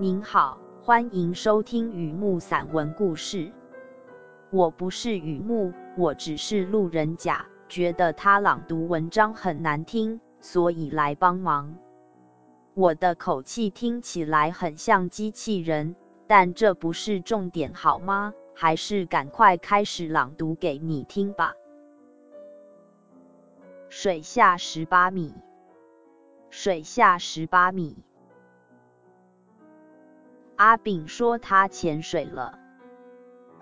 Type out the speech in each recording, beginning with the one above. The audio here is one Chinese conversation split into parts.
您好，欢迎收听雨木散文故事。我不是雨木，我只是路人甲，觉得他朗读文章很难听，所以来帮忙。我的口气听起来很像机器人，但这不是重点，好吗？还是赶快开始朗读给你听吧。水下十八米，水下十八米。阿炳说他潜水了。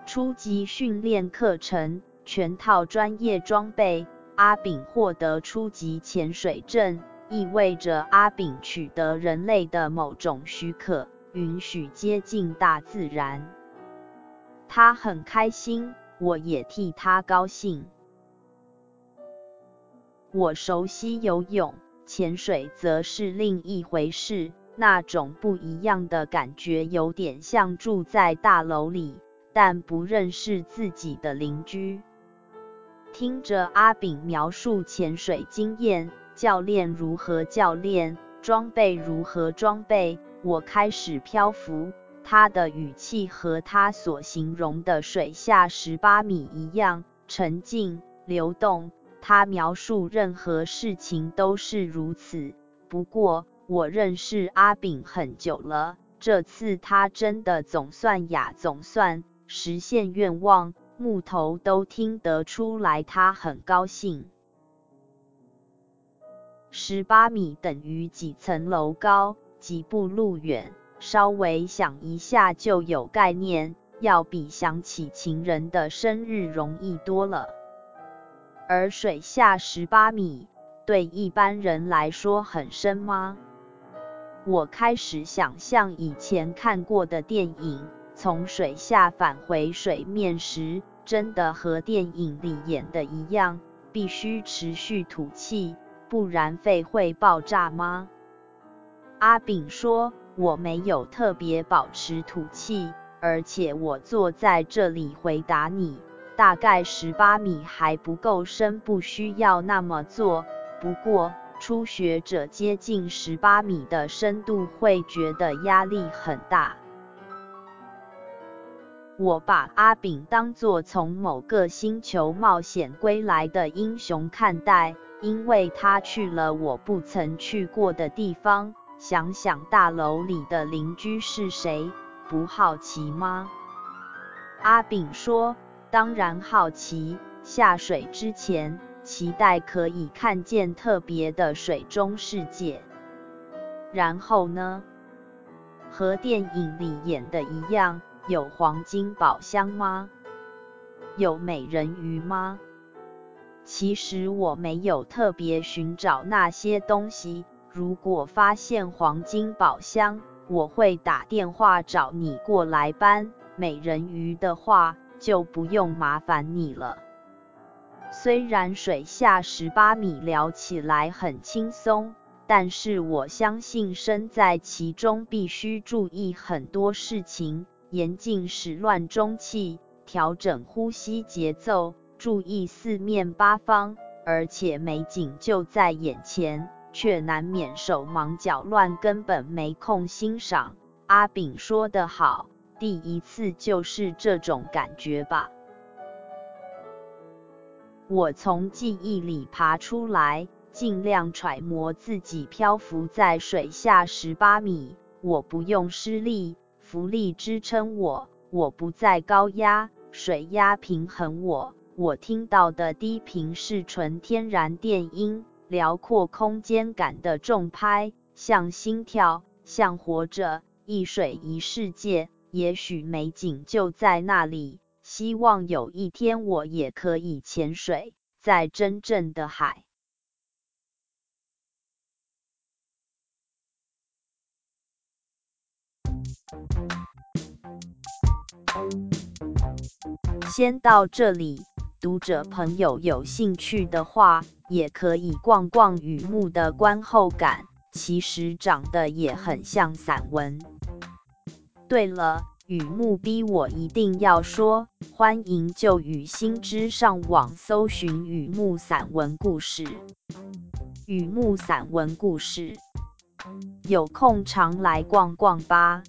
初级训练课程，全套专业装备。阿炳获得初级潜水证，意味着阿炳取得人类的某种许可，允许接近大自然。他很开心，我也替他高兴。我熟悉游泳，潜水则是另一回事。那种不一样的感觉，有点像住在大楼里，但不认识自己的邻居。听着阿炳描述潜水经验，教练如何教练，装备如何装备，我开始漂浮。他的语气和他所形容的水下十八米一样，沉静、流动。他描述任何事情都是如此。不过，我认识阿炳很久了，这次他真的总算呀，总算实现愿望，木头都听得出来他很高兴。十八米等于几层楼高，几步路远，稍微想一下就有概念，要比想起情人的生日容易多了。而水下十八米，对一般人来说很深吗？我开始想象以前看过的电影，从水下返回水面时，真的和电影里演的一样，必须持续吐气，不然肺会爆炸吗？阿炳说，我没有特别保持吐气，而且我坐在这里回答你，大概十八米还不够深，不需要那么做。不过，初学者接近十八米的深度会觉得压力很大。我把阿炳当作从某个星球冒险归来的英雄看待，因为他去了我不曾去过的地方。想想大楼里的邻居是谁，不好奇吗？阿炳说：“当然好奇。下水之前。”期待可以看见特别的水中世界。然后呢？和电影里演的一样，有黄金宝箱吗？有美人鱼吗？其实我没有特别寻找那些东西。如果发现黄金宝箱，我会打电话找你过来搬。美人鱼的话，就不用麻烦你了。虽然水下十八米聊起来很轻松，但是我相信身在其中必须注意很多事情，严禁始乱终弃，调整呼吸节奏，注意四面八方，而且美景就在眼前，却难免手忙脚乱，根本没空欣赏。阿炳说得好，第一次就是这种感觉吧。我从记忆里爬出来，尽量揣摩自己漂浮在水下十八米。我不用施力，浮力支撑我，我不再高压，水压平衡我。我听到的低频是纯天然电音，辽阔空间感的重拍，像心跳，像活着，一水一世界。也许美景就在那里。希望有一天我也可以潜水在真正的海。先到这里，读者朋友有兴趣的话，也可以逛逛雨木的观后感，其实长得也很像散文。对了。雨木逼我一定要说，欢迎就雨心之上网搜寻雨木散文故事。雨木散文故事，有空常来逛逛吧。